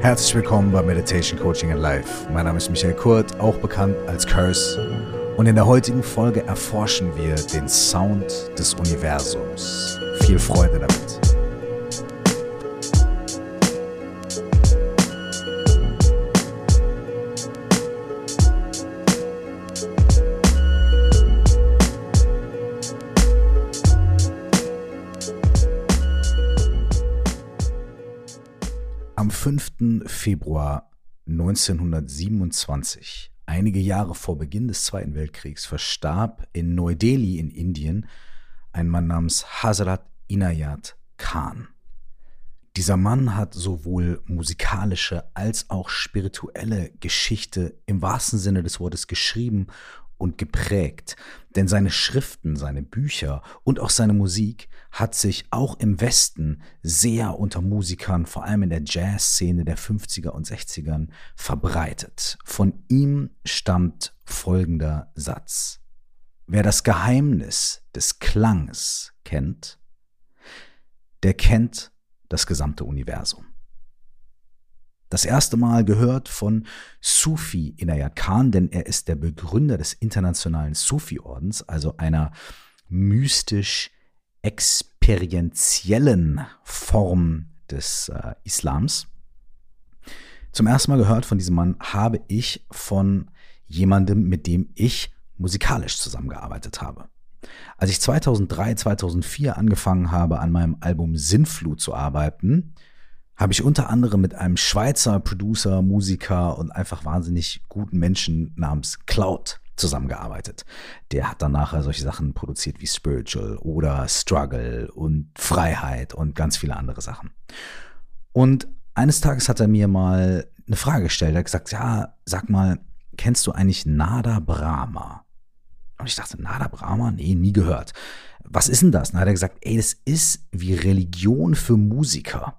Herzlich willkommen bei Meditation Coaching and Life. Mein Name ist Michael Kurt, auch bekannt als Curse. Und in der heutigen Folge erforschen wir den Sound des Universums. Viel Freude damit. Februar 1927, einige Jahre vor Beginn des Zweiten Weltkriegs, verstarb in Neu-Delhi in Indien ein Mann namens Hazrat Inayat Khan. Dieser Mann hat sowohl musikalische als auch spirituelle Geschichte im wahrsten Sinne des Wortes geschrieben und geprägt, denn seine Schriften, seine Bücher und auch seine Musik hat sich auch im Westen sehr unter Musikern, vor allem in der Jazzszene der 50er und 60ern, verbreitet. Von ihm stammt folgender Satz. Wer das Geheimnis des Klangs kennt, der kennt das gesamte Universum das erste Mal gehört von Sufi Inayat Khan, denn er ist der Begründer des internationalen Sufi-Ordens, also einer mystisch experientiellen Form des äh, Islams. Zum ersten Mal gehört von diesem Mann habe ich von jemandem, mit dem ich musikalisch zusammengearbeitet habe. Als ich 2003, 2004 angefangen habe, an meinem Album Sinnflut zu arbeiten, habe ich unter anderem mit einem Schweizer Producer, Musiker und einfach wahnsinnig guten Menschen namens Cloud zusammengearbeitet. Der hat dann nachher solche Sachen produziert wie Spiritual oder Struggle und Freiheit und ganz viele andere Sachen. Und eines Tages hat er mir mal eine Frage gestellt. Er hat gesagt, ja, sag mal, kennst du eigentlich Nada Brahma? Und ich dachte, Nada Brahma? Nee, nie gehört. Was ist denn das? dann hat er gesagt, ey, das ist wie Religion für Musiker.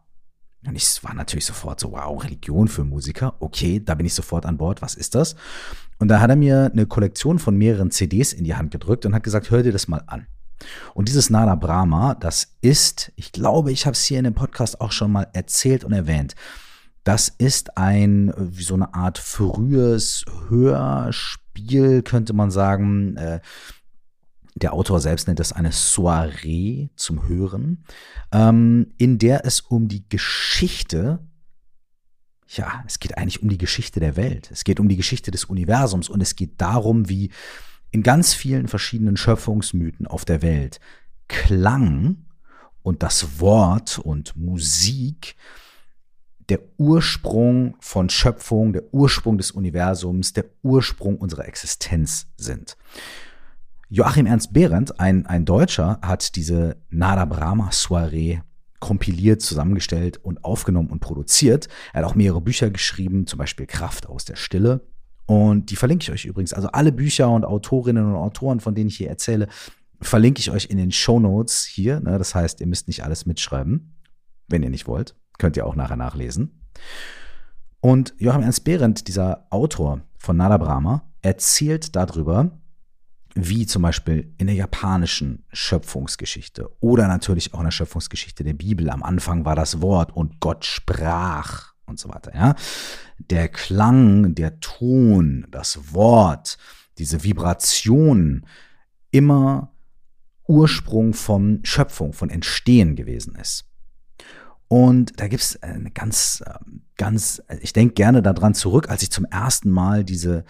Und ich war natürlich sofort so, wow, Religion für Musiker. Okay, da bin ich sofort an Bord. Was ist das? Und da hat er mir eine Kollektion von mehreren CDs in die Hand gedrückt und hat gesagt, hör dir das mal an. Und dieses Nada Brahma, das ist, ich glaube, ich habe es hier in dem Podcast auch schon mal erzählt und erwähnt. Das ist ein, wie so eine Art frühes Hörspiel, könnte man sagen. Äh, der Autor selbst nennt das eine Soiree zum Hören, ähm, in der es um die Geschichte, ja, es geht eigentlich um die Geschichte der Welt, es geht um die Geschichte des Universums und es geht darum, wie in ganz vielen verschiedenen Schöpfungsmythen auf der Welt Klang und das Wort und Musik der Ursprung von Schöpfung, der Ursprung des Universums, der Ursprung unserer Existenz sind. Joachim Ernst Behrendt, ein, ein Deutscher, hat diese Nada Brahma Soiree kompiliert, zusammengestellt und aufgenommen und produziert. Er hat auch mehrere Bücher geschrieben, zum Beispiel Kraft aus der Stille. Und die verlinke ich euch übrigens. Also alle Bücher und Autorinnen und Autoren, von denen ich hier erzähle, verlinke ich euch in den Show Notes hier. Ne? Das heißt, ihr müsst nicht alles mitschreiben, wenn ihr nicht wollt. Könnt ihr auch nachher nachlesen. Und Joachim Ernst Behrendt, dieser Autor von Nada Brahma, erzählt darüber, wie zum Beispiel in der japanischen Schöpfungsgeschichte oder natürlich auch in der Schöpfungsgeschichte der Bibel. Am Anfang war das Wort und Gott sprach und so weiter. Ja? Der Klang, der Ton, das Wort, diese Vibration immer Ursprung von Schöpfung, von Entstehen gewesen ist. Und da gibt es eine ganz, ähm, ganz, ich denke gerne daran zurück, als ich zum ersten Mal diese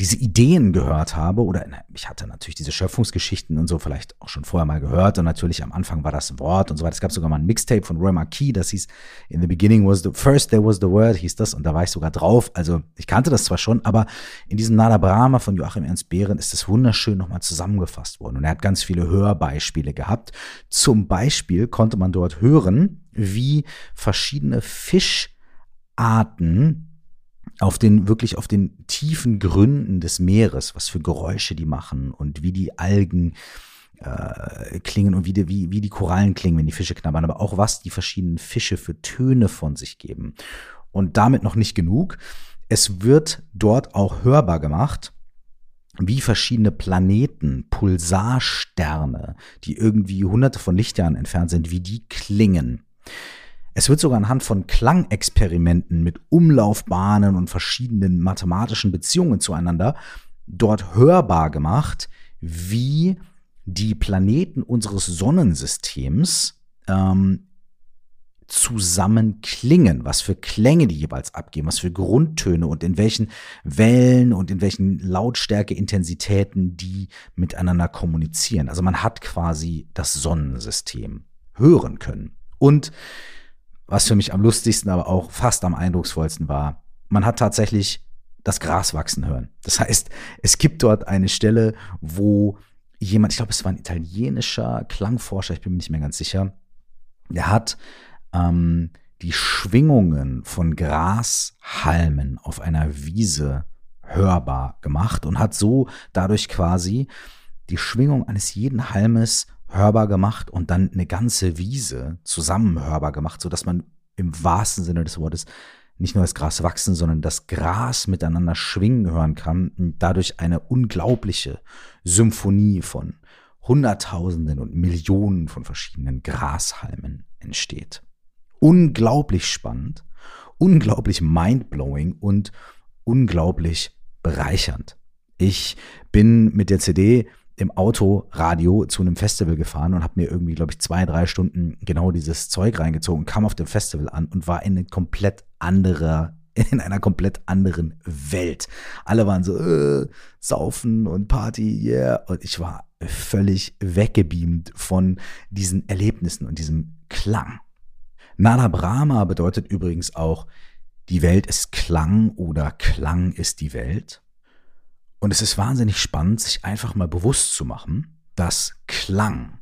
diese Ideen gehört habe, oder ich hatte natürlich diese Schöpfungsgeschichten und so vielleicht auch schon vorher mal gehört und natürlich am Anfang war das Wort und so weiter. Es gab sogar mal ein Mixtape von Roy Marquis, das hieß In the beginning was the first there was the word, hieß das und da war ich sogar drauf. Also ich kannte das zwar schon, aber in diesem Nada Brahma von Joachim Ernst Behren ist das wunderschön nochmal zusammengefasst worden und er hat ganz viele Hörbeispiele gehabt. Zum Beispiel konnte man dort hören, wie verschiedene Fischarten auf den, wirklich auf den tiefen Gründen des Meeres, was für Geräusche die machen und wie die Algen äh, klingen und wie die, wie, wie die Korallen klingen, wenn die Fische knabbern, aber auch was die verschiedenen Fische für Töne von sich geben. Und damit noch nicht genug. Es wird dort auch hörbar gemacht, wie verschiedene Planeten, Pulsarsterne, die irgendwie hunderte von Lichtjahren entfernt sind, wie die klingen. Es wird sogar anhand von Klangexperimenten mit Umlaufbahnen und verschiedenen mathematischen Beziehungen zueinander dort hörbar gemacht, wie die Planeten unseres Sonnensystems ähm, zusammen klingen, was für Klänge die jeweils abgeben, was für Grundtöne und in welchen Wellen und in welchen Lautstärke-Intensitäten die miteinander kommunizieren. Also man hat quasi das Sonnensystem hören können. Und was für mich am lustigsten, aber auch fast am eindrucksvollsten war, man hat tatsächlich das Gras wachsen hören. Das heißt, es gibt dort eine Stelle, wo jemand, ich glaube, es war ein italienischer Klangforscher, ich bin mir nicht mehr ganz sicher, der hat ähm, die Schwingungen von Grashalmen auf einer Wiese hörbar gemacht und hat so dadurch quasi die Schwingung eines jeden Halmes hörbar gemacht und dann eine ganze Wiese zusammen hörbar gemacht, so dass man im wahrsten Sinne des Wortes nicht nur das Gras wachsen, sondern das Gras miteinander schwingen hören kann und dadurch eine unglaubliche Symphonie von Hunderttausenden und Millionen von verschiedenen Grashalmen entsteht. Unglaublich spannend, unglaublich mindblowing und unglaublich bereichernd. Ich bin mit der CD im Autoradio zu einem Festival gefahren und habe mir irgendwie, glaube ich, zwei, drei Stunden genau dieses Zeug reingezogen, kam auf dem Festival an und war in eine komplett anderer, in einer komplett anderen Welt. Alle waren so, äh, saufen und Party, yeah. Und ich war völlig weggebeamt von diesen Erlebnissen und diesem Klang. Nada Brahma bedeutet übrigens auch, die Welt ist Klang oder Klang ist die Welt. Und es ist wahnsinnig spannend, sich einfach mal bewusst zu machen, dass Klang,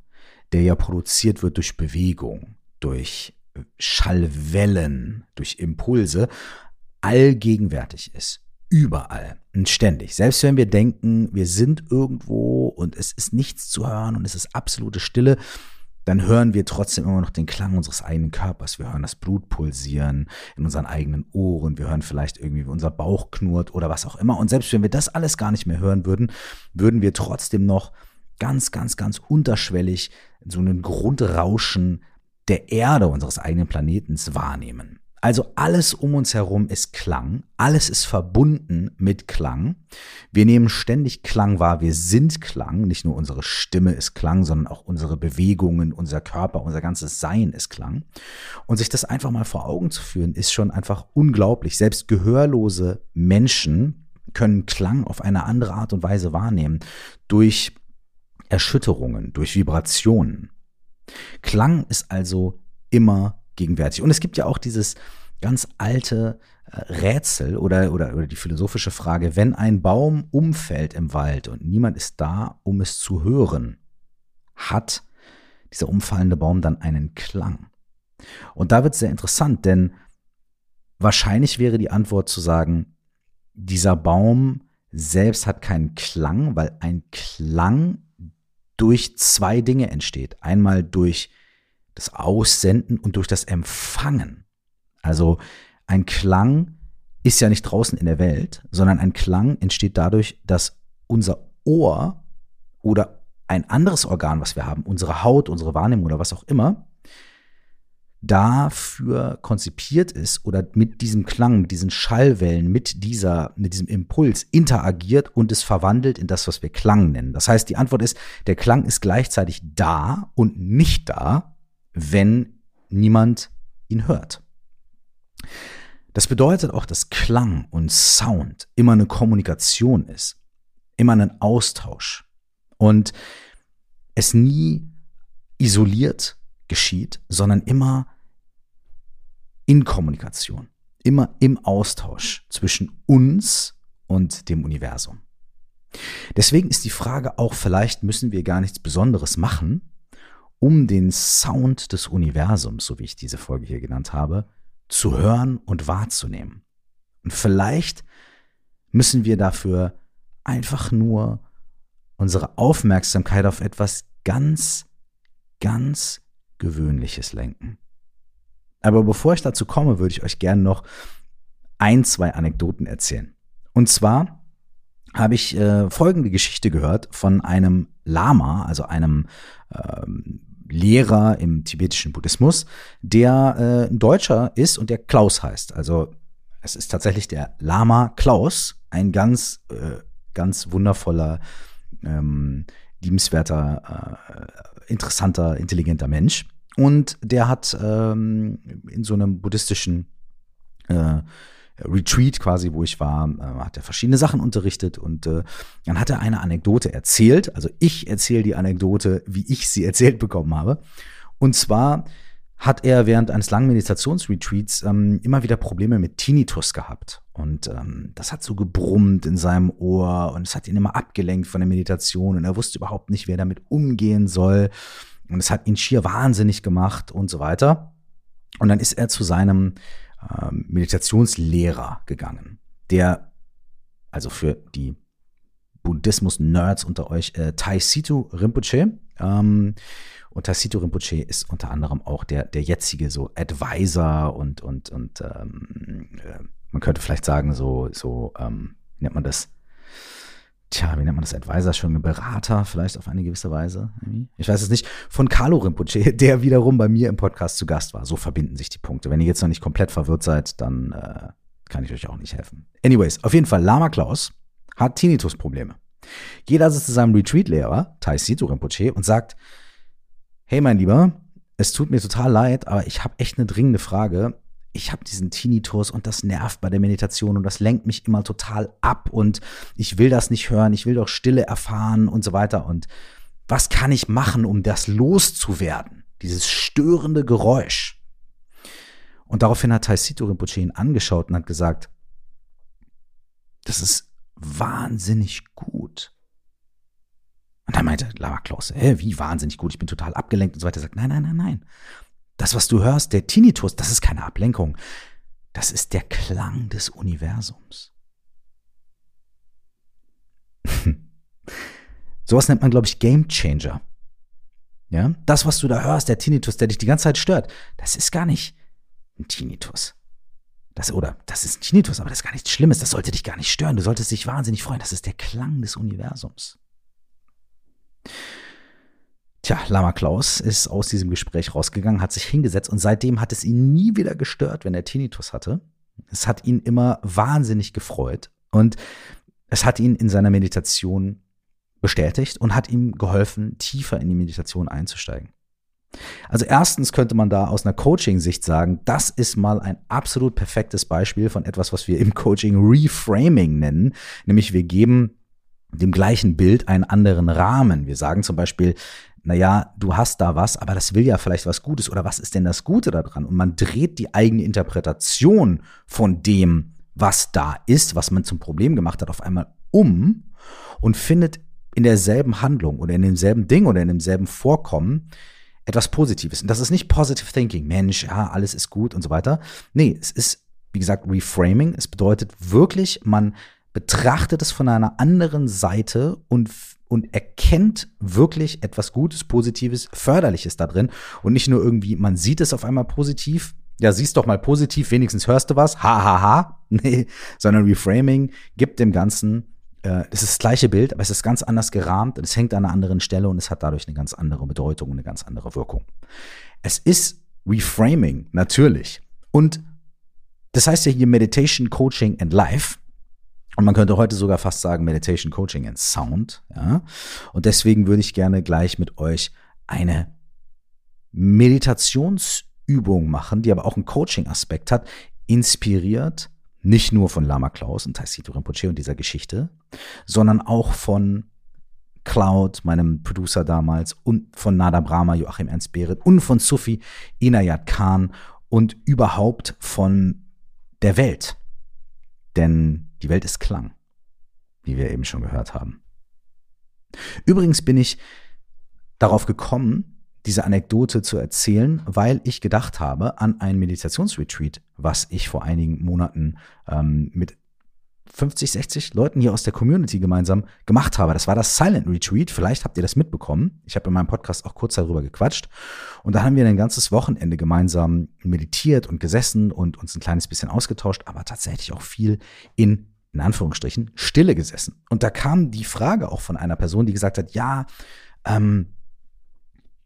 der ja produziert wird durch Bewegung, durch Schallwellen, durch Impulse, allgegenwärtig ist. Überall und ständig. Selbst wenn wir denken, wir sind irgendwo und es ist nichts zu hören und es ist absolute Stille, dann hören wir trotzdem immer noch den Klang unseres eigenen Körpers. Wir hören das Blut pulsieren in unseren eigenen Ohren. Wir hören vielleicht irgendwie, wie unser Bauch knurrt oder was auch immer. Und selbst wenn wir das alles gar nicht mehr hören würden, würden wir trotzdem noch ganz, ganz, ganz unterschwellig so einen Grundrauschen der Erde unseres eigenen Planetens wahrnehmen. Also alles um uns herum ist Klang, alles ist verbunden mit Klang. Wir nehmen ständig Klang wahr, wir sind Klang, nicht nur unsere Stimme ist Klang, sondern auch unsere Bewegungen, unser Körper, unser ganzes Sein ist Klang. Und sich das einfach mal vor Augen zu führen, ist schon einfach unglaublich. Selbst gehörlose Menschen können Klang auf eine andere Art und Weise wahrnehmen, durch Erschütterungen, durch Vibrationen. Klang ist also immer gegenwärtig. Und es gibt ja auch dieses ganz alte äh, Rätsel oder, oder, oder die philosophische Frage, wenn ein Baum umfällt im Wald und niemand ist da, um es zu hören, hat dieser umfallende Baum dann einen Klang? Und da wird es sehr interessant, denn wahrscheinlich wäre die Antwort zu sagen, dieser Baum selbst hat keinen Klang, weil ein Klang durch zwei Dinge entsteht. Einmal durch das Aussenden und durch das Empfangen. Also ein Klang ist ja nicht draußen in der Welt, sondern ein Klang entsteht dadurch, dass unser Ohr oder ein anderes Organ, was wir haben, unsere Haut, unsere Wahrnehmung oder was auch immer, dafür konzipiert ist oder mit diesem Klang, mit diesen Schallwellen, mit dieser, mit diesem Impuls interagiert und es verwandelt in das, was wir Klang nennen. Das heißt, die Antwort ist, der Klang ist gleichzeitig da und nicht da, wenn niemand ihn hört. Das bedeutet auch, dass Klang und Sound immer eine Kommunikation ist, immer ein Austausch und es nie isoliert geschieht, sondern immer in Kommunikation, immer im Austausch zwischen uns und dem Universum. Deswegen ist die Frage auch, vielleicht müssen wir gar nichts Besonderes machen, um den Sound des Universums, so wie ich diese Folge hier genannt habe, zu hören und wahrzunehmen. Und vielleicht müssen wir dafür einfach nur unsere Aufmerksamkeit auf etwas ganz, ganz Gewöhnliches lenken. Aber bevor ich dazu komme, würde ich euch gerne noch ein, zwei Anekdoten erzählen. Und zwar habe ich äh, folgende Geschichte gehört von einem Lama, also einem ähm, Lehrer im tibetischen Buddhismus, der äh, ein Deutscher ist und der Klaus heißt. Also es ist tatsächlich der Lama Klaus, ein ganz, äh, ganz wundervoller, ähm, liebenswerter, äh, interessanter, intelligenter Mensch. Und der hat ähm, in so einem buddhistischen äh, Retreat quasi, wo ich war, äh, hat er verschiedene Sachen unterrichtet und äh, dann hat er eine Anekdote erzählt. Also ich erzähle die Anekdote, wie ich sie erzählt bekommen habe. Und zwar hat er während eines langen Meditationsretreats ähm, immer wieder Probleme mit Tinnitus gehabt. Und ähm, das hat so gebrummt in seinem Ohr und es hat ihn immer abgelenkt von der Meditation und er wusste überhaupt nicht, wer damit umgehen soll. Und es hat ihn schier wahnsinnig gemacht und so weiter. Und dann ist er zu seinem ähm, Meditationslehrer gegangen, der, also für die Buddhismus-Nerds unter euch, äh, Taisitu Rinpoche. Ähm, und Taisito Rinpoche ist unter anderem auch der, der jetzige so Advisor und, und, und ähm, äh, man könnte vielleicht sagen, so, so ähm, nennt man das? Tja, wie nennt man das? Advisor, schon ein Berater, vielleicht auf eine gewisse Weise. Ich weiß es nicht. Von Carlo Rinpoche, der wiederum bei mir im Podcast zu Gast war. So verbinden sich die Punkte. Wenn ihr jetzt noch nicht komplett verwirrt seid, dann äh, kann ich euch auch nicht helfen. Anyways, auf jeden Fall, Lama Klaus hat Tinnitus-Probleme. Geht also zu seinem Retreat-Lehrer, Taisito Rinpoche, und sagt, hey mein Lieber, es tut mir total leid, aber ich habe echt eine dringende Frage. Ich habe diesen Tinnitus und das nervt bei der Meditation und das lenkt mich immer total ab und ich will das nicht hören, ich will doch Stille erfahren und so weiter. Und was kann ich machen, um das loszuwerden? Dieses störende Geräusch. Und daraufhin hat Taisito Rinpoche ihn angeschaut und hat gesagt, das ist wahnsinnig gut. Und dann meinte Lava Klaus, hä, wie wahnsinnig gut, ich bin total abgelenkt und so weiter. Er sagt, nein, nein, nein, nein. Das, was du hörst, der Tinnitus, das ist keine Ablenkung. Das ist der Klang des Universums. Sowas nennt man, glaube ich, Game Changer. Ja, das, was du da hörst, der Tinnitus, der dich die ganze Zeit stört, das ist gar nicht ein Tinnitus. Das, oder das ist ein Tinnitus, aber das ist gar nichts Schlimmes, das sollte dich gar nicht stören. Du solltest dich wahnsinnig freuen. Das ist der Klang des Universums. Tja, Lama Klaus ist aus diesem Gespräch rausgegangen, hat sich hingesetzt und seitdem hat es ihn nie wieder gestört, wenn er Tinnitus hatte. Es hat ihn immer wahnsinnig gefreut und es hat ihn in seiner Meditation bestätigt und hat ihm geholfen, tiefer in die Meditation einzusteigen. Also erstens könnte man da aus einer Coaching-Sicht sagen, das ist mal ein absolut perfektes Beispiel von etwas, was wir im Coaching Reframing nennen, nämlich wir geben dem gleichen Bild einen anderen Rahmen. Wir sagen zum Beispiel, naja, du hast da was, aber das will ja vielleicht was Gutes oder was ist denn das Gute daran? Und man dreht die eigene Interpretation von dem, was da ist, was man zum Problem gemacht hat, auf einmal um und findet in derselben Handlung oder in demselben Ding oder in demselben Vorkommen etwas Positives. Und das ist nicht Positive Thinking, Mensch, ja, alles ist gut und so weiter. Nee, es ist, wie gesagt, Reframing. Es bedeutet wirklich, man betrachtet es von einer anderen Seite und, und erkennt wirklich etwas Gutes, Positives, Förderliches da drin und nicht nur irgendwie, man sieht es auf einmal positiv, ja, siehst doch mal positiv, wenigstens hörst du was, ha, ha, ha, nee, sondern Reframing gibt dem Ganzen, äh, das ist das gleiche Bild, aber es ist ganz anders gerahmt und es hängt an einer anderen Stelle und es hat dadurch eine ganz andere Bedeutung und eine ganz andere Wirkung. Es ist Reframing, natürlich. Und das heißt ja hier Meditation, Coaching and Life. Und man könnte heute sogar fast sagen Meditation, Coaching and Sound. Ja? Und deswegen würde ich gerne gleich mit euch eine Meditationsübung machen, die aber auch einen Coaching-Aspekt hat, inspiriert nicht nur von Lama Klaus und Taisito Rinpoche und dieser Geschichte, sondern auch von Cloud, meinem Producer damals, und von Nada Brahma, Joachim Ernst Behret und von Sufi Inayat Khan und überhaupt von der Welt. Denn die Welt ist Klang, wie wir eben schon gehört haben. Übrigens bin ich darauf gekommen, diese Anekdote zu erzählen, weil ich gedacht habe an ein Meditationsretreat, was ich vor einigen Monaten ähm, mit 50, 60 Leuten hier aus der Community gemeinsam gemacht habe. Das war das Silent Retreat. Vielleicht habt ihr das mitbekommen. Ich habe in meinem Podcast auch kurz darüber gequatscht. Und da haben wir ein ganzes Wochenende gemeinsam meditiert und gesessen und uns ein kleines bisschen ausgetauscht, aber tatsächlich auch viel in in Anführungsstrichen, Stille gesessen. Und da kam die Frage auch von einer Person, die gesagt hat, ja, ähm,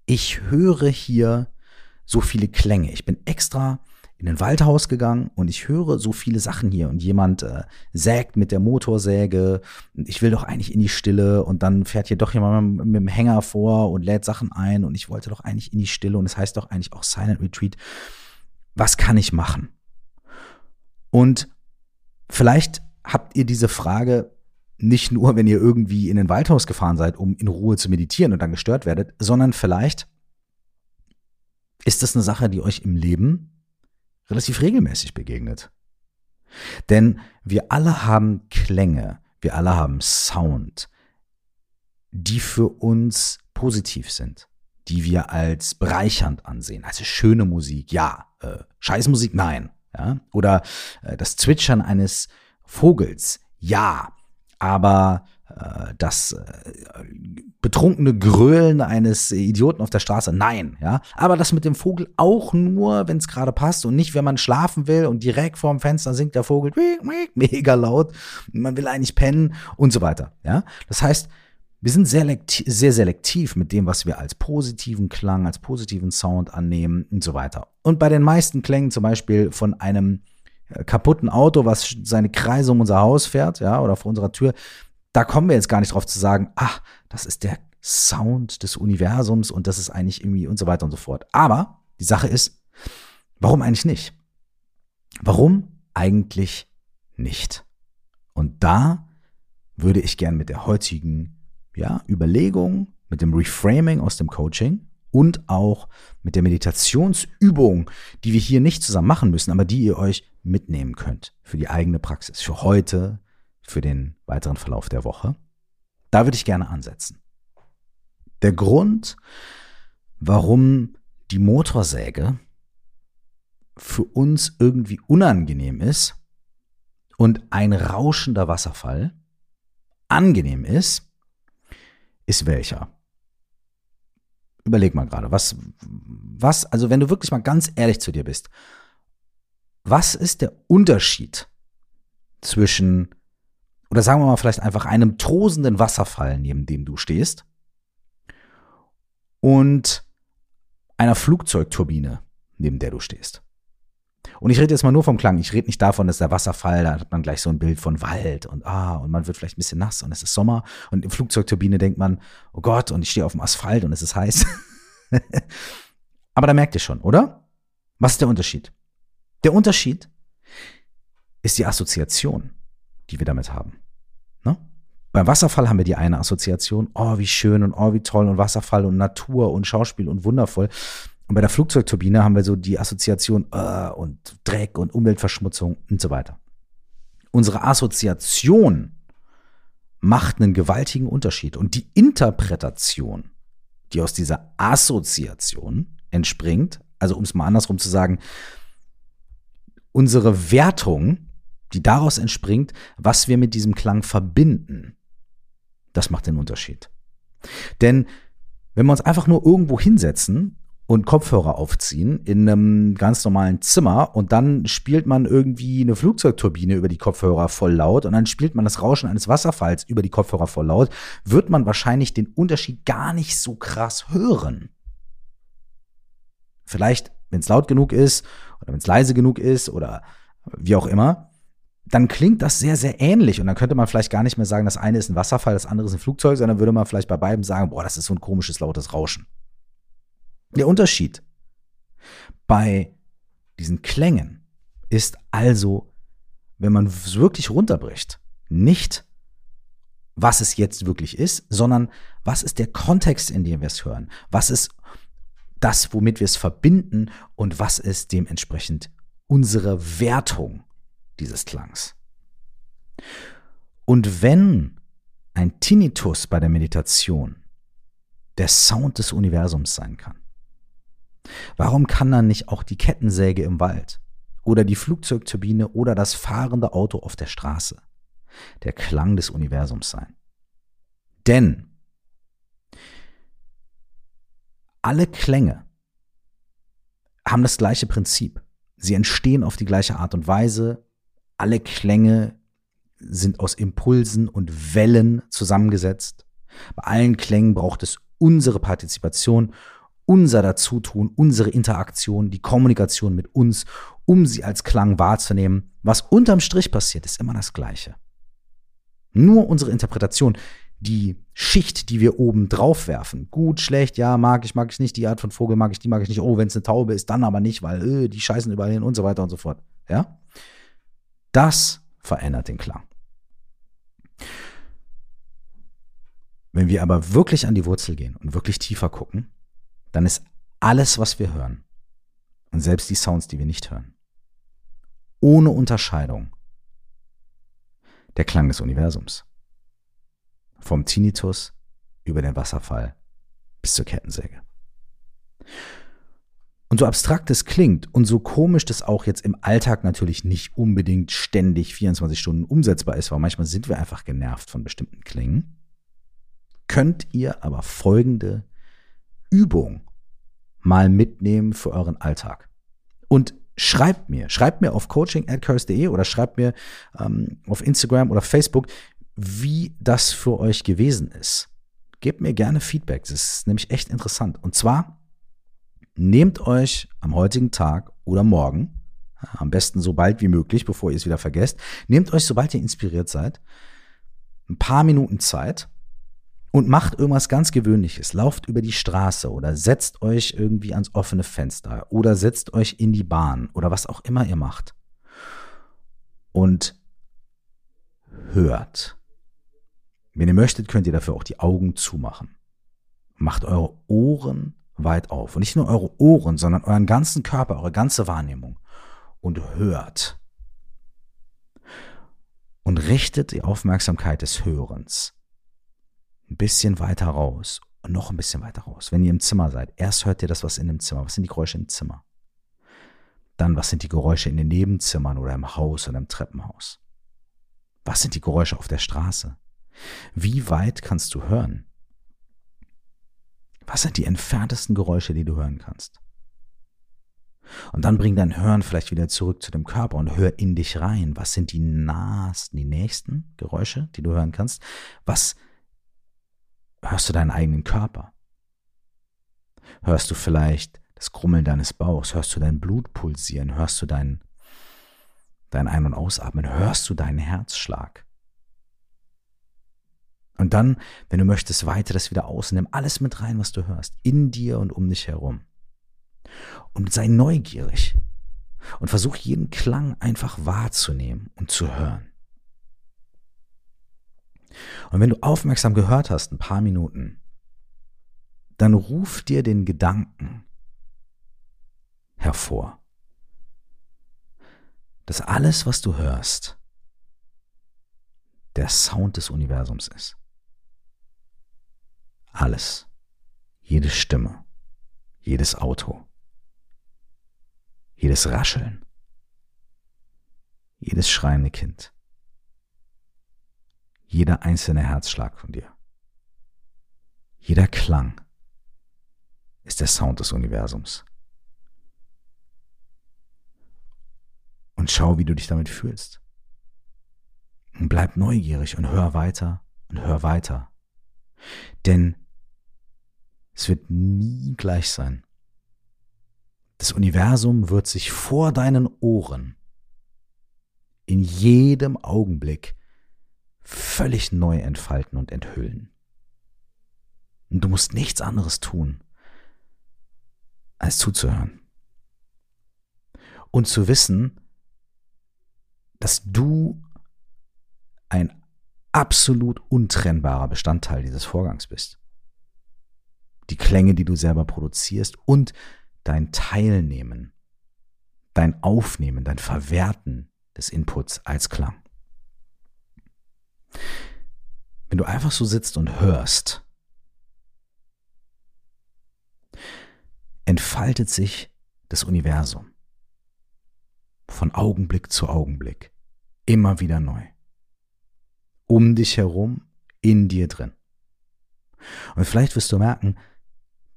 ich höre hier so viele Klänge. Ich bin extra in ein Waldhaus gegangen und ich höre so viele Sachen hier und jemand äh, sägt mit der Motorsäge und ich will doch eigentlich in die Stille und dann fährt hier doch jemand mit dem Hänger vor und lädt Sachen ein und ich wollte doch eigentlich in die Stille und es das heißt doch eigentlich auch Silent Retreat. Was kann ich machen? Und vielleicht habt ihr diese Frage nicht nur, wenn ihr irgendwie in ein Waldhaus gefahren seid, um in Ruhe zu meditieren und dann gestört werdet, sondern vielleicht ist das eine Sache, die euch im Leben relativ regelmäßig begegnet. Denn wir alle haben Klänge, wir alle haben Sound, die für uns positiv sind, die wir als bereichernd ansehen. Also schöne Musik, ja. Äh, Scheißmusik, nein. Ja? Oder äh, das Zwitschern eines Vogels, ja. Aber das äh, betrunkene Grölen eines Idioten auf der Straße. Nein, ja. Aber das mit dem Vogel auch nur, wenn es gerade passt und nicht, wenn man schlafen will und direkt vorm Fenster singt der Vogel mega laut. Man will eigentlich pennen und so weiter, ja. Das heißt, wir sind sehr selektiv mit dem, was wir als positiven Klang, als positiven Sound annehmen und so weiter. Und bei den meisten Klängen zum Beispiel von einem äh, kaputten Auto, was seine Kreise um unser Haus fährt, ja, oder vor unserer Tür, da kommen wir jetzt gar nicht drauf zu sagen, ach, das ist der Sound des Universums und das ist eigentlich irgendwie und so weiter und so fort. Aber die Sache ist, warum eigentlich nicht? Warum eigentlich nicht? Und da würde ich gern mit der heutigen ja, Überlegung, mit dem Reframing aus dem Coaching und auch mit der Meditationsübung, die wir hier nicht zusammen machen müssen, aber die ihr euch mitnehmen könnt für die eigene Praxis, für heute, für den weiteren Verlauf der Woche. Da würde ich gerne ansetzen. Der Grund, warum die Motorsäge für uns irgendwie unangenehm ist und ein rauschender Wasserfall angenehm ist, ist welcher? Überleg mal gerade, was, was, also wenn du wirklich mal ganz ehrlich zu dir bist, was ist der Unterschied zwischen oder sagen wir mal vielleicht einfach einem tosenden Wasserfall, neben dem du stehst, und einer Flugzeugturbine, neben der du stehst. Und ich rede jetzt mal nur vom Klang. Ich rede nicht davon, dass der Wasserfall, da hat man gleich so ein Bild von Wald und ah, und man wird vielleicht ein bisschen nass und es ist Sommer. Und im Flugzeugturbine denkt man, oh Gott, und ich stehe auf dem Asphalt und es ist heiß. Aber da merkt ihr schon, oder? Was ist der Unterschied? Der Unterschied ist die Assoziation die wir damit haben. Ne? Beim Wasserfall haben wir die eine Assoziation, oh, wie schön und oh, wie toll und Wasserfall und Natur und Schauspiel und wundervoll. Und bei der Flugzeugturbine haben wir so die Assoziation uh, und Dreck und Umweltverschmutzung und so weiter. Unsere Assoziation macht einen gewaltigen Unterschied. Und die Interpretation, die aus dieser Assoziation entspringt, also um es mal andersrum zu sagen, unsere Wertung die daraus entspringt, was wir mit diesem Klang verbinden. Das macht den Unterschied. Denn wenn wir uns einfach nur irgendwo hinsetzen und Kopfhörer aufziehen in einem ganz normalen Zimmer und dann spielt man irgendwie eine Flugzeugturbine über die Kopfhörer voll laut und dann spielt man das Rauschen eines Wasserfalls über die Kopfhörer voll laut, wird man wahrscheinlich den Unterschied gar nicht so krass hören. Vielleicht, wenn es laut genug ist oder wenn es leise genug ist oder wie auch immer, dann klingt das sehr, sehr ähnlich. Und dann könnte man vielleicht gar nicht mehr sagen, das eine ist ein Wasserfall, das andere ist ein Flugzeug, sondern würde man vielleicht bei beiden sagen, boah, das ist so ein komisches, lautes Rauschen. Der Unterschied bei diesen Klängen ist also, wenn man es wirklich runterbricht, nicht, was es jetzt wirklich ist, sondern was ist der Kontext, in dem wir es hören? Was ist das, womit wir es verbinden und was ist dementsprechend unsere Wertung dieses Klangs. Und wenn ein Tinnitus bei der Meditation der Sound des Universums sein kann, warum kann dann nicht auch die Kettensäge im Wald oder die Flugzeugturbine oder das fahrende Auto auf der Straße der Klang des Universums sein? Denn alle Klänge haben das gleiche Prinzip. Sie entstehen auf die gleiche Art und Weise, alle Klänge sind aus Impulsen und Wellen zusammengesetzt. Bei allen Klängen braucht es unsere Partizipation unser Dazutun, unsere Interaktion, die Kommunikation mit uns, um sie als Klang wahrzunehmen. Was unterm Strich passiert, ist immer das Gleiche. Nur unsere Interpretation, die Schicht, die wir oben drauf werfen, gut, schlecht, ja, mag ich, mag ich nicht, die Art von Vogel mag ich, die mag ich nicht, oh, wenn es eine Taube ist, dann aber nicht, weil äh, die scheißen überall hin und so weiter und so fort. Ja? Das verändert den Klang. Wenn wir aber wirklich an die Wurzel gehen und wirklich tiefer gucken, dann ist alles, was wir hören, und selbst die Sounds, die wir nicht hören, ohne Unterscheidung der Klang des Universums. Vom Tinnitus über den Wasserfall bis zur Kettensäge. Und so abstrakt es klingt und so komisch das auch jetzt im Alltag natürlich nicht unbedingt ständig 24 Stunden umsetzbar ist, weil manchmal sind wir einfach genervt von bestimmten Klingen, könnt ihr aber folgende Übung mal mitnehmen für euren Alltag. Und schreibt mir, schreibt mir auf coaching.curse.de oder schreibt mir ähm, auf Instagram oder Facebook, wie das für euch gewesen ist. Gebt mir gerne Feedback, das ist nämlich echt interessant. Und zwar nehmt euch am heutigen Tag oder morgen, am besten so bald wie möglich, bevor ihr es wieder vergesst, nehmt euch, sobald ihr inspiriert seid, ein paar Minuten Zeit und macht irgendwas ganz Gewöhnliches. Lauft über die Straße oder setzt euch irgendwie ans offene Fenster oder setzt euch in die Bahn oder was auch immer ihr macht. Und hört. Wenn ihr möchtet, könnt ihr dafür auch die Augen zumachen. Macht eure Ohren weit auf. Und nicht nur eure Ohren, sondern euren ganzen Körper, eure ganze Wahrnehmung. Und hört. Und richtet die Aufmerksamkeit des Hörens ein bisschen weiter raus und noch ein bisschen weiter raus. Wenn ihr im Zimmer seid, erst hört ihr das, was in dem Zimmer, was sind die Geräusche im Zimmer? Dann, was sind die Geräusche in den Nebenzimmern oder im Haus oder im Treppenhaus? Was sind die Geräusche auf der Straße? Wie weit kannst du hören? Was sind die entferntesten Geräusche, die du hören kannst? Und dann bring dein Hören vielleicht wieder zurück zu dem Körper und hör in dich rein. Was sind die nahesten, die nächsten Geräusche, die du hören kannst? Was Hörst du deinen eigenen Körper? Hörst du vielleicht das Grummeln deines Bauchs? Hörst du dein Blut pulsieren? Hörst du dein, dein Ein- und Ausatmen? Hörst du deinen Herzschlag? Und dann, wenn du möchtest, weite das wieder aus nimm alles mit rein, was du hörst, in dir und um dich herum. Und sei neugierig und versuch jeden Klang einfach wahrzunehmen und zu hören. Und wenn du aufmerksam gehört hast, ein paar Minuten, dann ruf dir den Gedanken hervor, dass alles, was du hörst, der Sound des Universums ist. Alles, jede Stimme, jedes Auto, jedes Rascheln, jedes schreiende Kind jeder einzelne Herzschlag von dir. Jeder Klang ist der Sound des Universums. Und schau, wie du dich damit fühlst. Und bleib neugierig und hör weiter und hör weiter. Denn es wird nie gleich sein. Das Universum wird sich vor deinen Ohren in jedem Augenblick völlig neu entfalten und enthüllen. Und du musst nichts anderes tun, als zuzuhören. Und zu wissen, dass du ein absolut untrennbarer Bestandteil dieses Vorgangs bist. Die Klänge, die du selber produzierst und dein Teilnehmen, dein Aufnehmen, dein Verwerten des Inputs als Klang. Wenn du einfach so sitzt und hörst, entfaltet sich das Universum von Augenblick zu Augenblick, immer wieder neu. Um dich herum, in dir drin. Und vielleicht wirst du merken,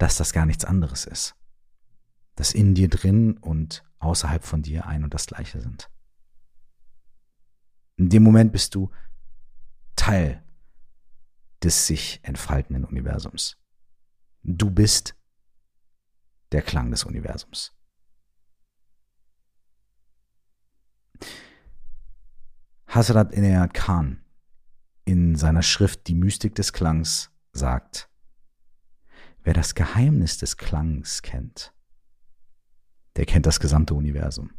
dass das gar nichts anderes ist. Dass in dir drin und außerhalb von dir ein und das gleiche sind. In dem Moment bist du Teil des sich entfaltenden Universums. Du bist der Klang des Universums. Hazrat Inayat Khan in seiner Schrift Die Mystik des Klangs sagt, wer das Geheimnis des Klangs kennt, der kennt das gesamte Universum.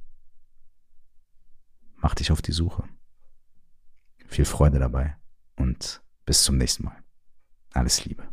Mach dich auf die Suche. Viel Freude dabei und bis zum nächsten Mal. Alles Liebe.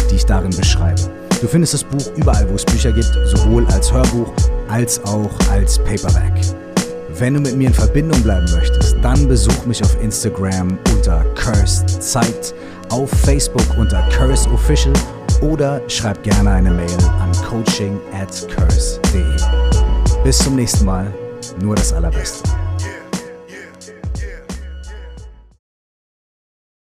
die ich darin beschreibe. Du findest das Buch überall, wo es Bücher gibt, sowohl als Hörbuch als auch als Paperback. Wenn du mit mir in Verbindung bleiben möchtest, dann besuch mich auf Instagram unter Cursed Zeit, auf Facebook unter Curse Official oder schreib gerne eine Mail an coaching at curse.de. Bis zum nächsten Mal, nur das Allerbeste.